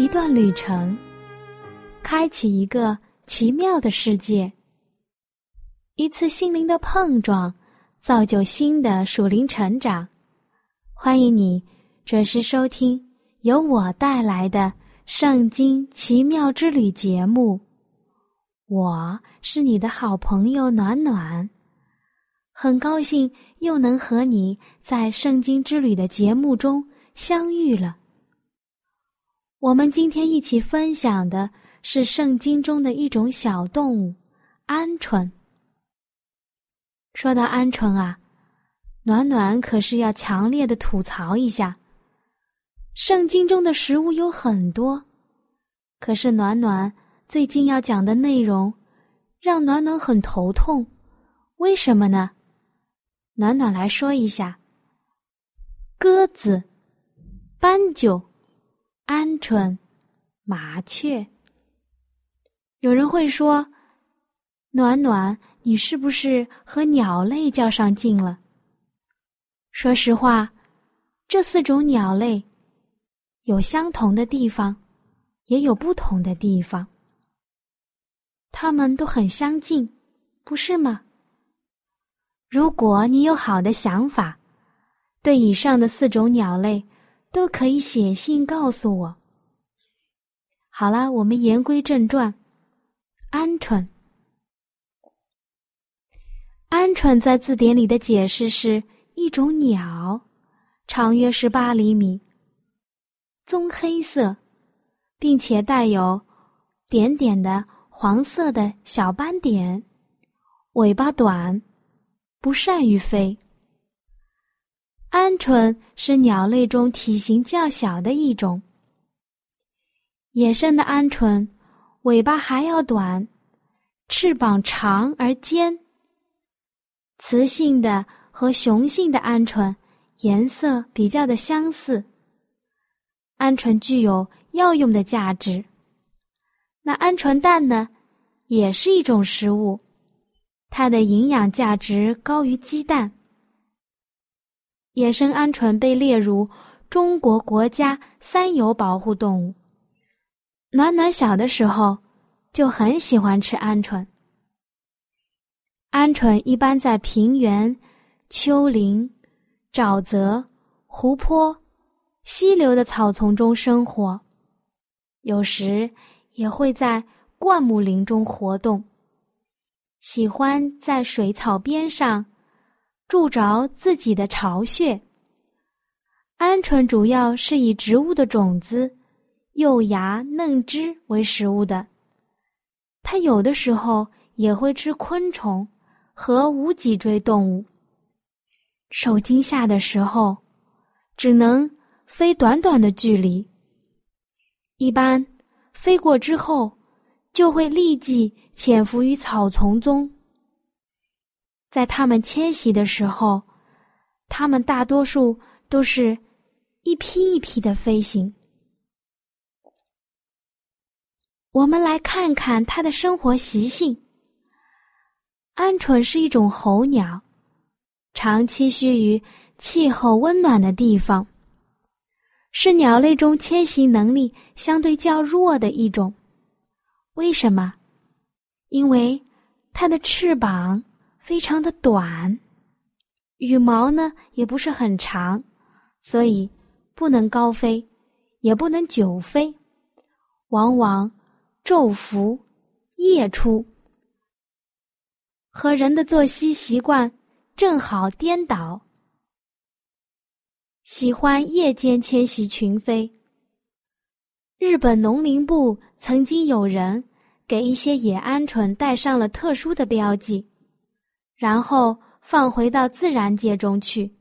一段旅程，开启一个奇妙的世界。一次心灵的碰撞，造就新的属灵成长。欢迎你准时收听由我带来的《圣经奇妙之旅》节目。我是你的好朋友暖暖，很高兴又能和你在《圣经之旅》的节目中相遇了。我们今天一起分享的是圣经中的一种小动物——鹌鹑。说到鹌鹑啊，暖暖可是要强烈的吐槽一下。圣经中的食物有很多，可是暖暖最近要讲的内容让暖暖很头痛。为什么呢？暖暖来说一下：鸽子、斑鸠。鹌鹑、麻雀。有人会说：“暖暖，你是不是和鸟类较上劲了？”说实话，这四种鸟类有相同的地方，也有不同的地方。它们都很相近，不是吗？如果你有好的想法，对以上的四种鸟类。都可以写信告诉我。好了，我们言归正传。鹌鹑，鹌鹑在字典里的解释是一种鸟，长约十八厘米，棕黑色，并且带有点点的黄色的小斑点，尾巴短，不善于飞。鹌鹑是鸟类中体型较小的一种。野生的鹌鹑尾巴还要短，翅膀长而尖。雌性的和雄性的鹌鹑颜色比较的相似。鹌鹑具有药用的价值。那鹌鹑蛋呢，也是一种食物，它的营养价值高于鸡蛋。野生鹌鹑被列入中国国家三有保护动物。暖暖小的时候就很喜欢吃鹌鹑。鹌鹑一般在平原、丘陵、沼泽、湖泊、溪流的草丛中生活，有时也会在灌木林中活动，喜欢在水草边上。筑着自己的巢穴。鹌鹑主要是以植物的种子、幼芽、嫩枝为食物的。它有的时候也会吃昆虫和无脊椎动物。受惊吓的时候，只能飞短短的距离。一般飞过之后，就会立即潜伏于草丛中。在它们迁徙的时候，它们大多数都是一批一批的飞行。我们来看看它的生活习性。鹌鹑是一种候鸟，常栖息于气候温暖的地方，是鸟类中迁徙能力相对较弱的一种。为什么？因为它的翅膀。非常的短，羽毛呢也不是很长，所以不能高飞，也不能久飞，往往昼伏夜出，和人的作息习惯正好颠倒，喜欢夜间迁徙群飞。日本农林部曾经有人给一些野鹌鹑带上了特殊的标记。然后放回到自然界中去，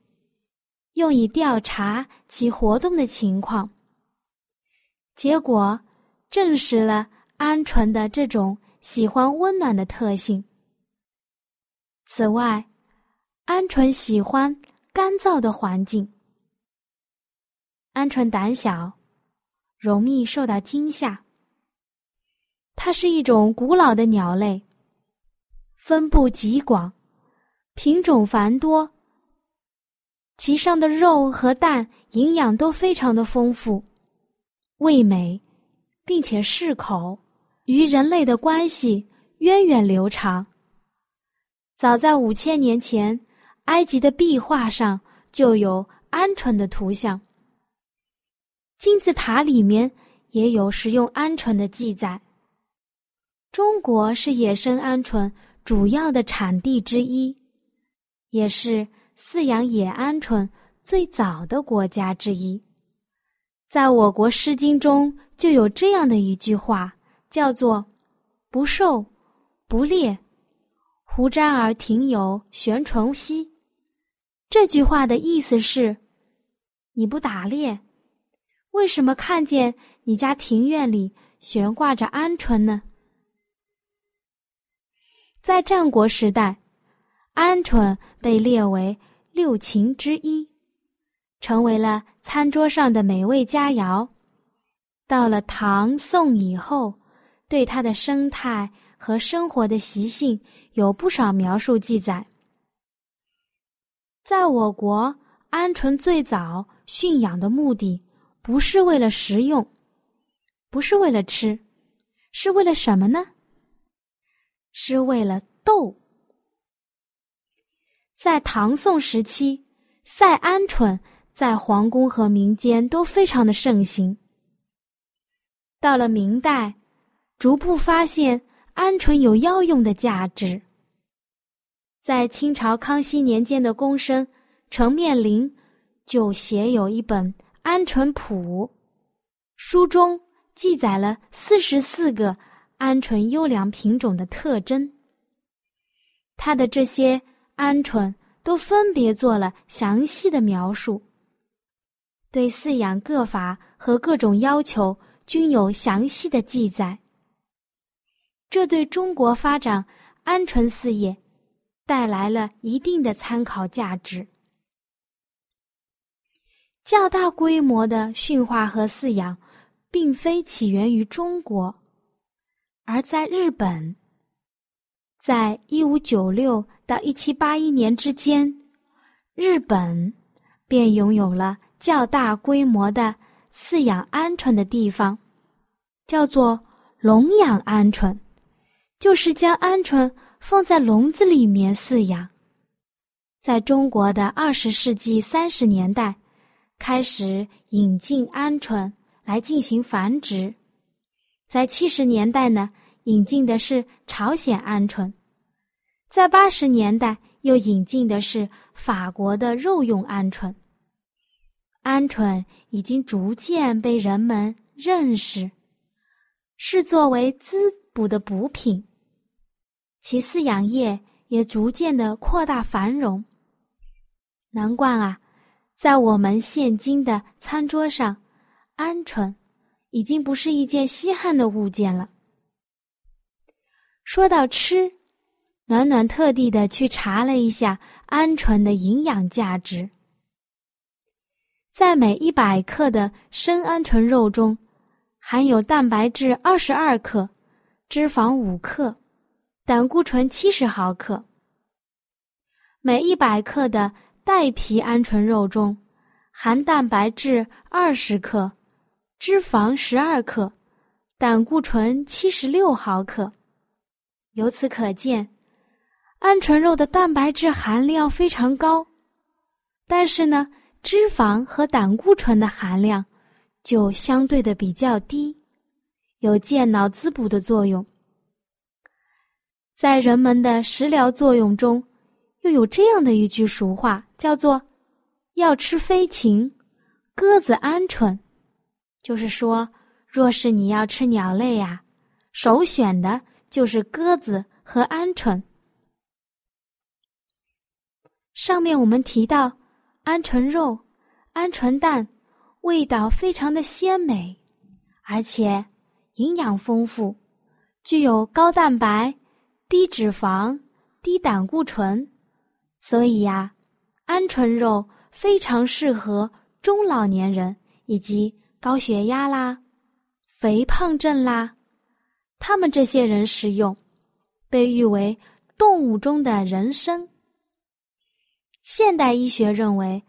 用以调查其活动的情况。结果证实了鹌鹑的这种喜欢温暖的特性。此外，鹌鹑喜欢干燥的环境。鹌鹑胆小，容易受到惊吓。它是一种古老的鸟类，分布极广，品种繁多。其上的肉和蛋营养都非常的丰富，味美，并且适口，与人类的关系源远流长。早在五千年前，埃及的壁画上就有鹌鹑的图像。金字塔里面也有食用鹌鹑的记载。中国是野生鹌鹑主要的产地之一，也是饲养野鹌鹑最早的国家之一。在我国《诗经》中就有这样的一句话，叫做“不受，不猎，胡瞻而庭有悬唇兮”。这句话的意思是：你不打猎。为什么看见你家庭院里悬挂着鹌鹑呢？在战国时代，鹌鹑被列为六禽之一，成为了餐桌上的美味佳肴。到了唐宋以后，对它的生态和生活的习性有不少描述记载。在我国，鹌鹑最早驯养的目的。不是为了食用，不是为了吃，是为了什么呢？是为了斗。在唐宋时期，赛鹌鹑在皇宫和民间都非常的盛行。到了明代，逐步发现鹌鹑有药用的价值。在清朝康熙年间的宫生程面临就写有一本。鹌鹑谱，书中记载了四十四个鹌鹑优良品种的特征。它的这些鹌鹑都分别做了详细的描述，对饲养各法和各种要求均有详细的记载。这对中国发展鹌鹑事业带来了一定的参考价值。较大规模的驯化和饲养，并非起源于中国，而在日本。在一五九六到一七八一年之间，日本便拥有了较大规模的饲养鹌鹑的地方，叫做笼养鹌鹑，就是将鹌鹑放在笼子里面饲养。在中国的二十世纪三十年代。开始引进鹌鹑来进行繁殖，在七十年代呢，引进的是朝鲜鹌鹑，在八十年代又引进的是法国的肉用鹌鹑。鹌鹑已经逐渐被人们认识，是作为滋补的补品，其饲养业也逐渐的扩大繁荣。难怪啊。在我们现今的餐桌上，鹌鹑已经不是一件稀罕的物件了。说到吃，暖暖特地的去查了一下鹌鹑的营养价值。在每一百克的生鹌鹑肉中，含有蛋白质二十二克，脂肪五克，胆固醇七十毫克。每一百克的带皮鹌鹑肉中含蛋白质二十克，脂肪十二克，胆固醇七十六毫克。由此可见，鹌鹑肉的蛋白质含量非常高，但是呢，脂肪和胆固醇的含量就相对的比较低，有健脑滋补的作用。在人们的食疗作用中。又有这样的一句俗话，叫做“要吃飞禽，鸽子鹌鹑”，就是说，若是你要吃鸟类呀，首选的就是鸽子和鹌鹑。上面我们提到，鹌鹑肉、鹌鹑蛋味道非常的鲜美，而且营养丰富，具有高蛋白、低脂肪、低胆固醇，所以呀，鹌鹑肉非常适合中老年人以及高血压啦、肥胖症啦，他们这些人食用，被誉为动物中的人参。现代医学认为，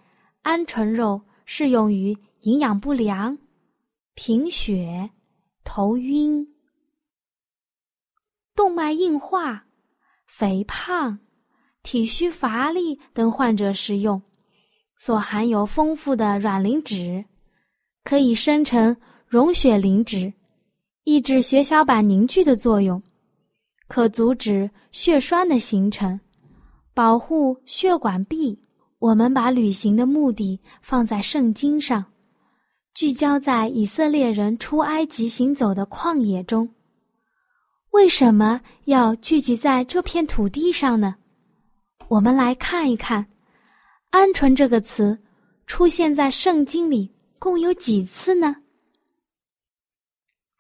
鹌鹑肉适用于营养不良、贫血、头晕、动脉硬化、肥胖、体虚乏力等患者食用。所含有丰富的卵磷脂，可以生成溶血磷脂，抑制血小板凝聚的作用，可阻止血栓的形成。保护血管壁。我们把旅行的目的放在圣经上，聚焦在以色列人出埃及行走的旷野中。为什么要聚集在这片土地上呢？我们来看一看，“鹌鹑”这个词出现在圣经里共有几次呢？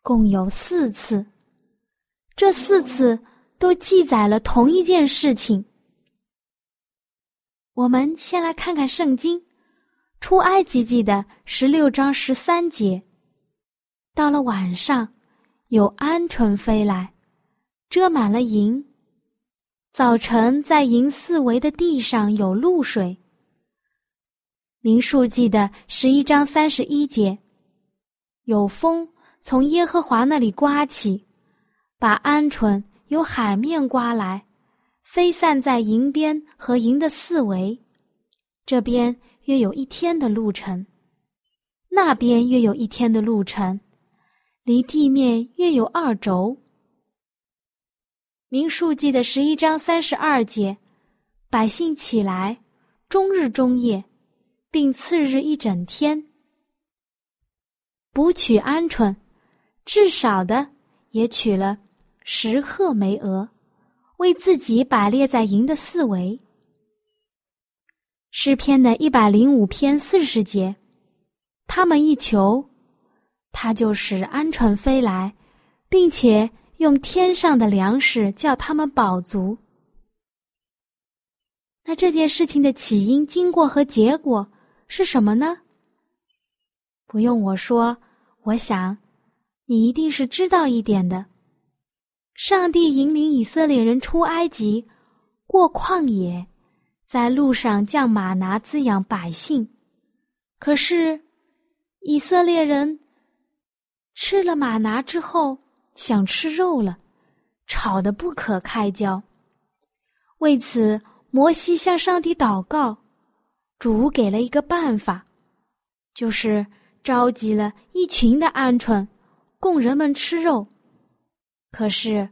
共有四次。这四次都记载了同一件事情。我们先来看看《圣经·出埃及记》的十六章十三节。到了晚上，有鹌鹑飞来，遮满了营。早晨，在营四围的地上有露水。民数记的十一章三十一节，有风从耶和华那里刮起，把鹌鹑由海面刮来。飞散在营边和营的四围，这边约有一天的路程，那边约有一天的路程，离地面约有二轴。民数记的十一章三十二节，百姓起来，终日终夜，并次日一整天，捕取鹌鹑，至少的也取了十鹤梅鹅。为自己摆列在营的四围。诗篇的一百零五篇四十节，他们一求，他就使鹌鹑飞来，并且用天上的粮食叫他们饱足。那这件事情的起因、经过和结果是什么呢？不用我说，我想你一定是知道一点的。上帝引领以色列人出埃及，过旷野，在路上降马拿滋养百姓。可是，以色列人吃了马拿之后，想吃肉了，吵得不可开交。为此，摩西向上帝祷告，主给了一个办法，就是召集了一群的鹌鹑，供人们吃肉。可是，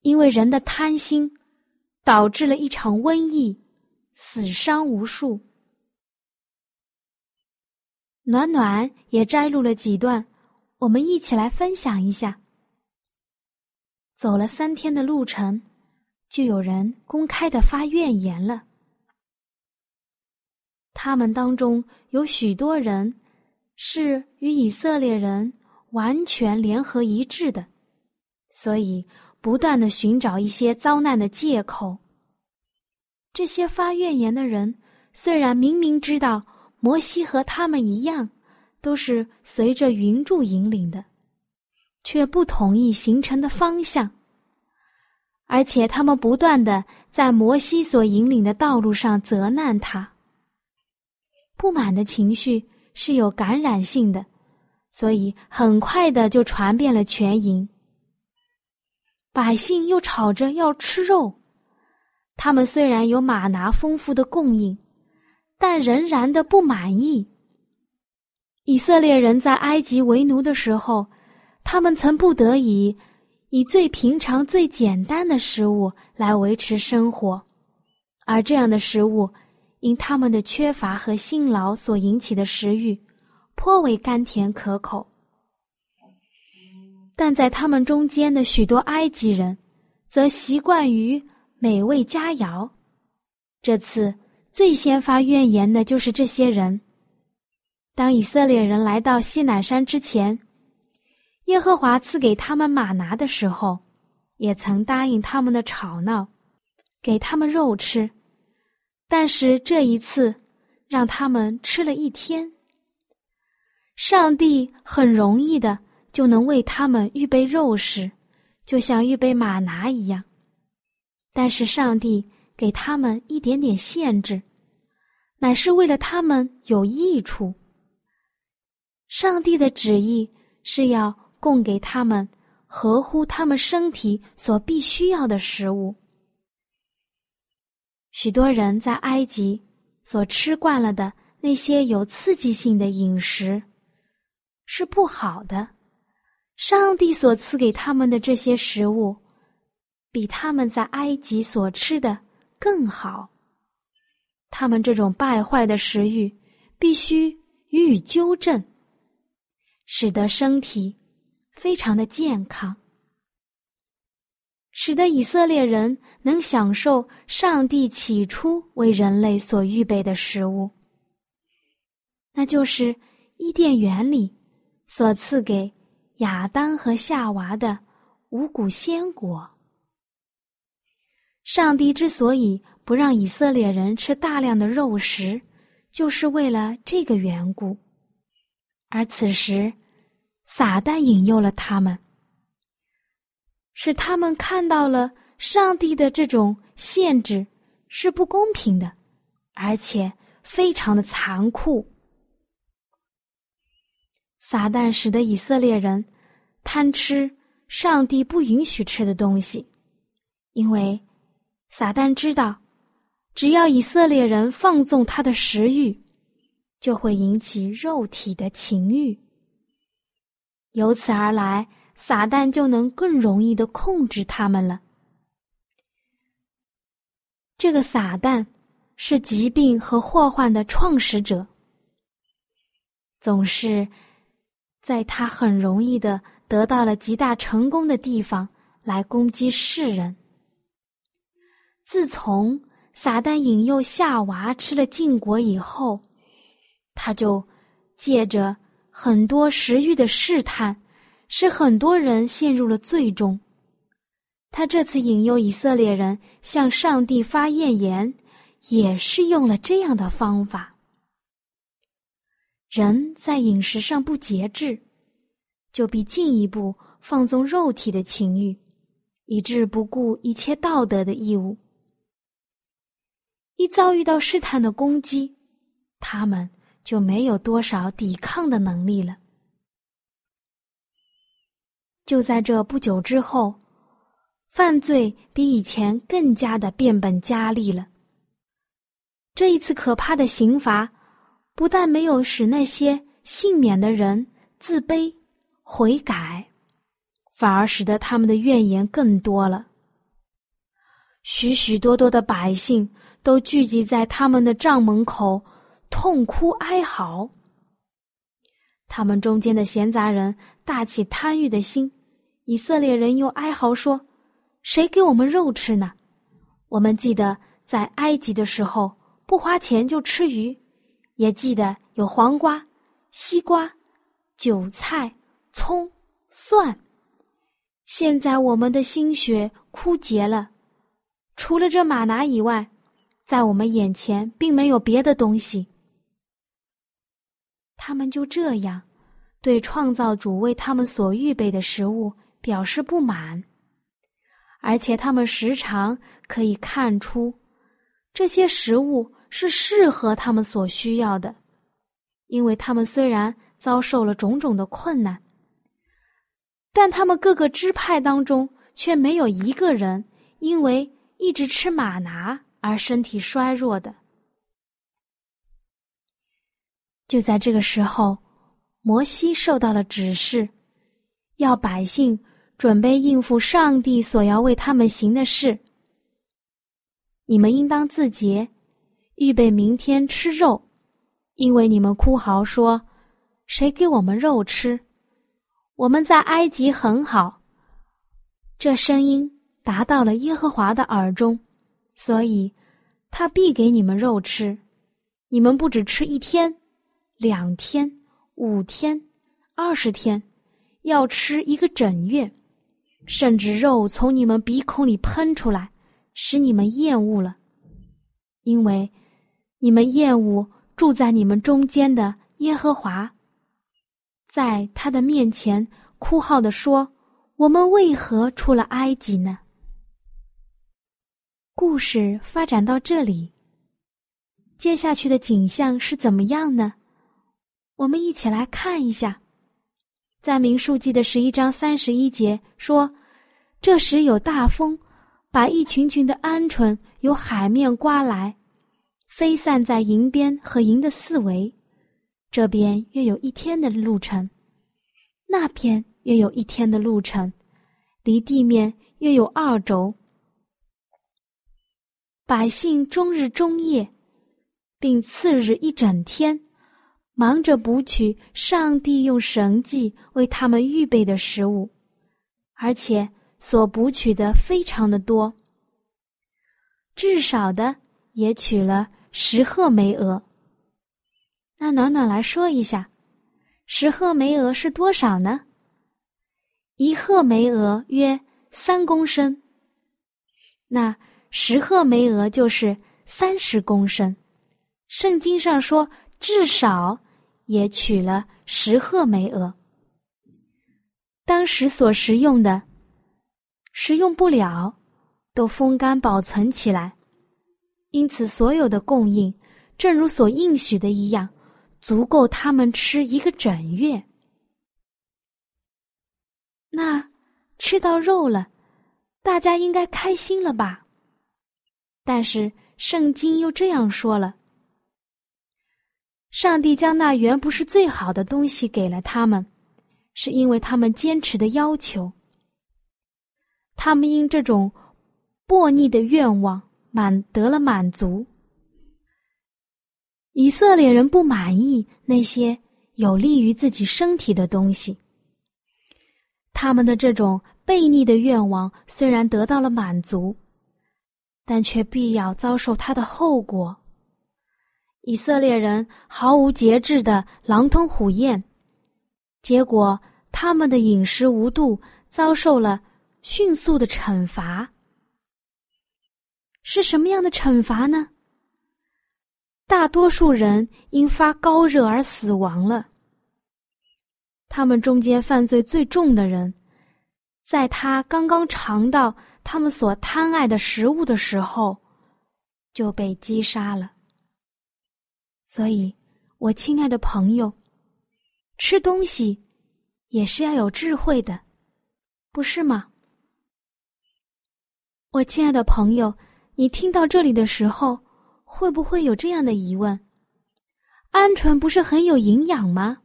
因为人的贪心，导致了一场瘟疫，死伤无数。暖暖也摘录了几段，我们一起来分享一下。走了三天的路程，就有人公开的发怨言了。他们当中有许多人是与以色列人完全联合一致的。所以，不断的寻找一些遭难的借口。这些发怨言的人，虽然明明知道摩西和他们一样，都是随着云柱引领的，却不同意形成的方向。而且，他们不断的在摩西所引领的道路上责难他。不满的情绪是有感染性的，所以很快的就传遍了全营。百姓又吵着要吃肉，他们虽然有马拿丰富的供应，但仍然的不满意。以色列人在埃及为奴的时候，他们曾不得已以最平常、最简单的食物来维持生活，而这样的食物因他们的缺乏和辛劳所引起的食欲，颇为甘甜可口。但在他们中间的许多埃及人，则习惯于美味佳肴。这次最先发怨言的就是这些人。当以色列人来到西乃山之前，耶和华赐给他们马拿的时候，也曾答应他们的吵闹，给他们肉吃。但是这一次，让他们吃了一天。上帝很容易的就能为他们预备肉食，就像预备马拿一样。但是上帝给他们一点点限制，乃是为了他们有益处。上帝的旨意是要。供给他们合乎他们身体所必须要的食物。许多人在埃及所吃惯了的那些有刺激性的饮食是不好的。上帝所赐给他们的这些食物，比他们在埃及所吃的更好。他们这种败坏的食欲必须予以纠正，使得身体。非常的健康，使得以色列人能享受上帝起初为人类所预备的食物，那就是伊甸园里所赐给亚当和夏娃的五谷鲜果。上帝之所以不让以色列人吃大量的肉食，就是为了这个缘故，而此时。撒旦引诱了他们，使他们看到了上帝的这种限制是不公平的，而且非常的残酷。撒旦使得以色列人贪吃上帝不允许吃的东西，因为撒旦知道，只要以色列人放纵他的食欲，就会引起肉体的情欲。由此而来，撒旦就能更容易的控制他们了。这个撒旦是疾病和祸患的创始者，总是在他很容易的得到了极大成功的地方来攻击世人。自从撒旦引诱夏娃吃了禁果以后，他就借着。很多食欲的试探，使很多人陷入了最终。他这次引诱以色列人向上帝发怨言，也是用了这样的方法。人在饮食上不节制，就必进一步放纵肉体的情欲，以致不顾一切道德的义务。一遭遇到试探的攻击，他们。就没有多少抵抗的能力了。就在这不久之后，犯罪比以前更加的变本加厉了。这一次可怕的刑罚，不但没有使那些幸免的人自卑悔改，反而使得他们的怨言更多了。许许多多的百姓都聚集在他们的帐门口。痛哭哀嚎，他们中间的闲杂人大起贪欲的心，以色列人又哀嚎说：“谁给我们肉吃呢？我们记得在埃及的时候不花钱就吃鱼，也记得有黄瓜、西瓜、韭菜、葱、蒜。现在我们的心血枯竭了，除了这马拿以外，在我们眼前并没有别的东西。”他们就这样，对创造主为他们所预备的食物表示不满，而且他们时常可以看出，这些食物是适合他们所需要的，因为他们虽然遭受了种种的困难，但他们各个支派当中却没有一个人因为一直吃马拿而身体衰弱的。就在这个时候，摩西受到了指示，要百姓准备应付上帝所要为他们行的事。你们应当自洁，预备明天吃肉，因为你们哭嚎说：“谁给我们肉吃？我们在埃及很好。”这声音达到了耶和华的耳中，所以他必给你们肉吃。你们不只吃一天。两天、五天、二十天，要吃一个整月，甚至肉从你们鼻孔里喷出来，使你们厌恶了，因为你们厌恶住在你们中间的耶和华，在他的面前哭号的说：“我们为何出了埃及呢？”故事发展到这里，接下去的景象是怎么样呢？我们一起来看一下。在民数记的十一章三十一节说：“这时有大风，把一群群的鹌鹑由海面刮来，飞散在营边和营的四围。这边约有一天的路程，那边约有一天的路程，离地面约有二轴。百姓终日终夜，并次日一整天。”忙着捕取上帝用神迹为他们预备的食物，而且所捕取的非常的多，至少的也取了十鹤梅鹅。那暖暖来说一下，十鹤梅鹅是多少呢？一鹤梅鹅约三公升，那十鹤梅鹅就是三十公升。圣经上说，至少。也取了十鹤梅鹅，当时所食用的，食用不了，都风干保存起来，因此所有的供应，正如所应许的一样，足够他们吃一个整月。那吃到肉了，大家应该开心了吧？但是圣经又这样说了。上帝将那原不是最好的东西给了他们，是因为他们坚持的要求。他们因这种悖逆的愿望满得了满足。以色列人不满意那些有利于自己身体的东西，他们的这种悖逆的愿望虽然得到了满足，但却必要遭受它的后果。以色列人毫无节制的狼吞虎咽，结果他们的饮食无度，遭受了迅速的惩罚。是什么样的惩罚呢？大多数人因发高热而死亡了。他们中间犯罪最重的人，在他刚刚尝到他们所贪爱的食物的时候，就被击杀了。所以，我亲爱的朋友，吃东西也是要有智慧的，不是吗？我亲爱的朋友，你听到这里的时候，会不会有这样的疑问：鹌鹑不是很有营养吗？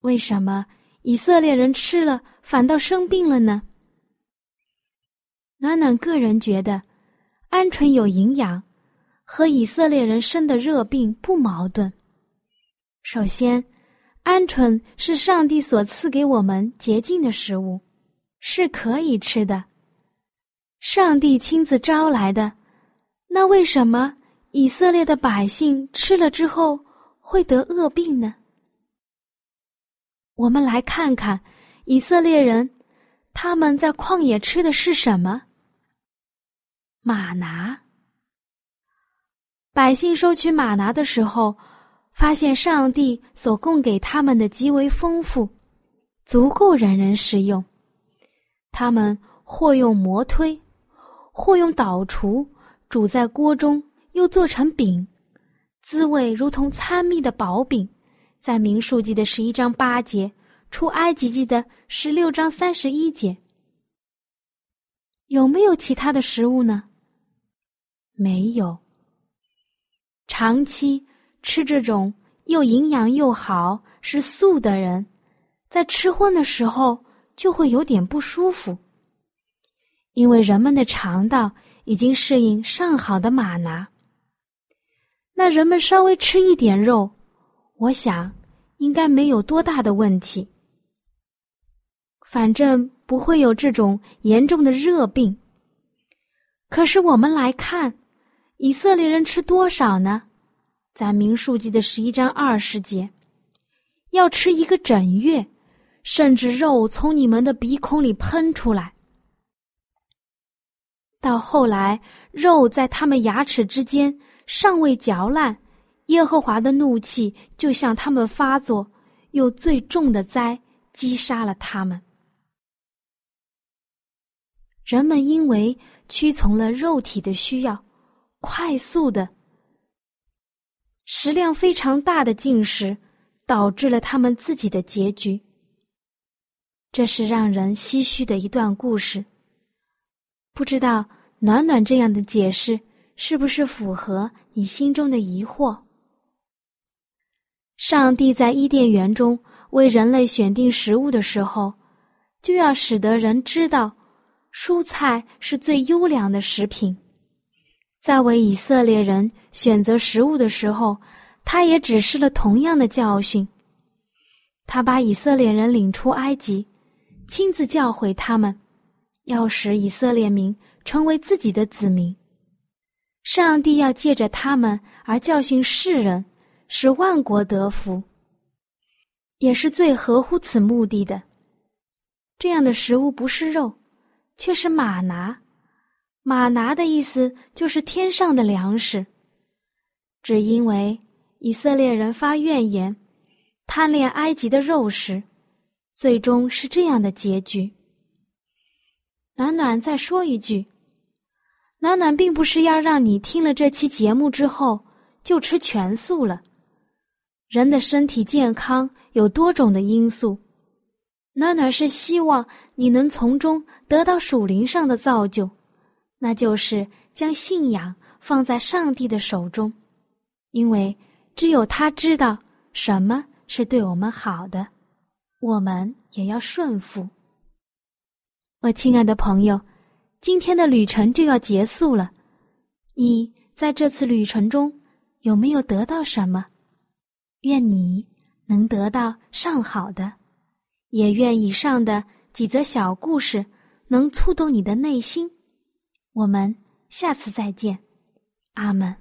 为什么以色列人吃了反倒生病了呢？暖暖个人觉得，鹌鹑有营养。和以色列人生的热病不矛盾。首先，鹌鹑是上帝所赐给我们洁净的食物，是可以吃的。上帝亲自招来的，那为什么以色列的百姓吃了之后会得恶病呢？我们来看看以色列人，他们在旷野吃的是什么？马拿。百姓收取马拿的时候，发现上帝所供给他们的极为丰富，足够人人食用。他们或用磨推，或用捣厨，煮在锅中，又做成饼，滋味如同参蜜的薄饼。在明数记的十一章八节，出埃及记的十六章三十一节，有没有其他的食物呢？没有。长期吃这种又营养又好是素的人，在吃荤的时候就会有点不舒服，因为人们的肠道已经适应上好的马拿。那人们稍微吃一点肉，我想应该没有多大的问题，反正不会有这种严重的热病。可是我们来看。以色列人吃多少呢？在民数记的十一章二十节，要吃一个整月，甚至肉从你们的鼻孔里喷出来。到后来，肉在他们牙齿之间尚未嚼烂，耶和华的怒气就向他们发作，用最重的灾击杀了他们。人们因为屈从了肉体的需要，快速的食量非常大的进食，导致了他们自己的结局。这是让人唏嘘的一段故事。不知道暖暖这样的解释是不是符合你心中的疑惑？上帝在伊甸园中为人类选定食物的时候，就要使得人知道，蔬菜是最优良的食品。在为以色列人选择食物的时候，他也指示了同样的教训。他把以色列人领出埃及。亲自教诲他们，要使以色列民成为自己的子民。上帝要借着他们而教训世人，使万国得福，也是最合乎此目的的。这样的食物不是肉，却是马拿。马拿的意思就是天上的粮食。只因为以色列人发怨言，贪恋埃及的肉食。最终是这样的结局。暖暖再说一句，暖暖并不是要让你听了这期节目之后就吃全素了。人的身体健康有多种的因素，暖暖是希望你能从中得到属灵上的造就，那就是将信仰放在上帝的手中，因为只有他知道什么是对我们好的。我们也要顺服。我亲爱的朋友，今天的旅程就要结束了。你在这次旅程中有没有得到什么？愿你能得到上好的，也愿以上的几则小故事能触动你的内心。我们下次再见，阿门。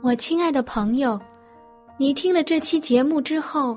我亲爱的朋友。你听了这期节目之后，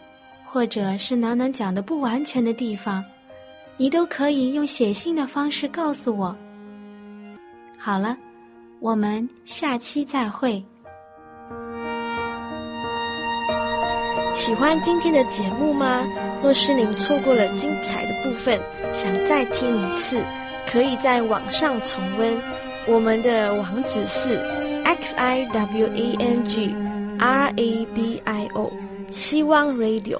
或者是暖暖讲的不完全的地方，你都可以用写信的方式告诉我。好了，我们下期再会。喜欢今天的节目吗？若是您错过了精彩的部分，想再听一次，可以在网上重温。我们的网址是 x i w a n g。R A D I O，希望 Radio。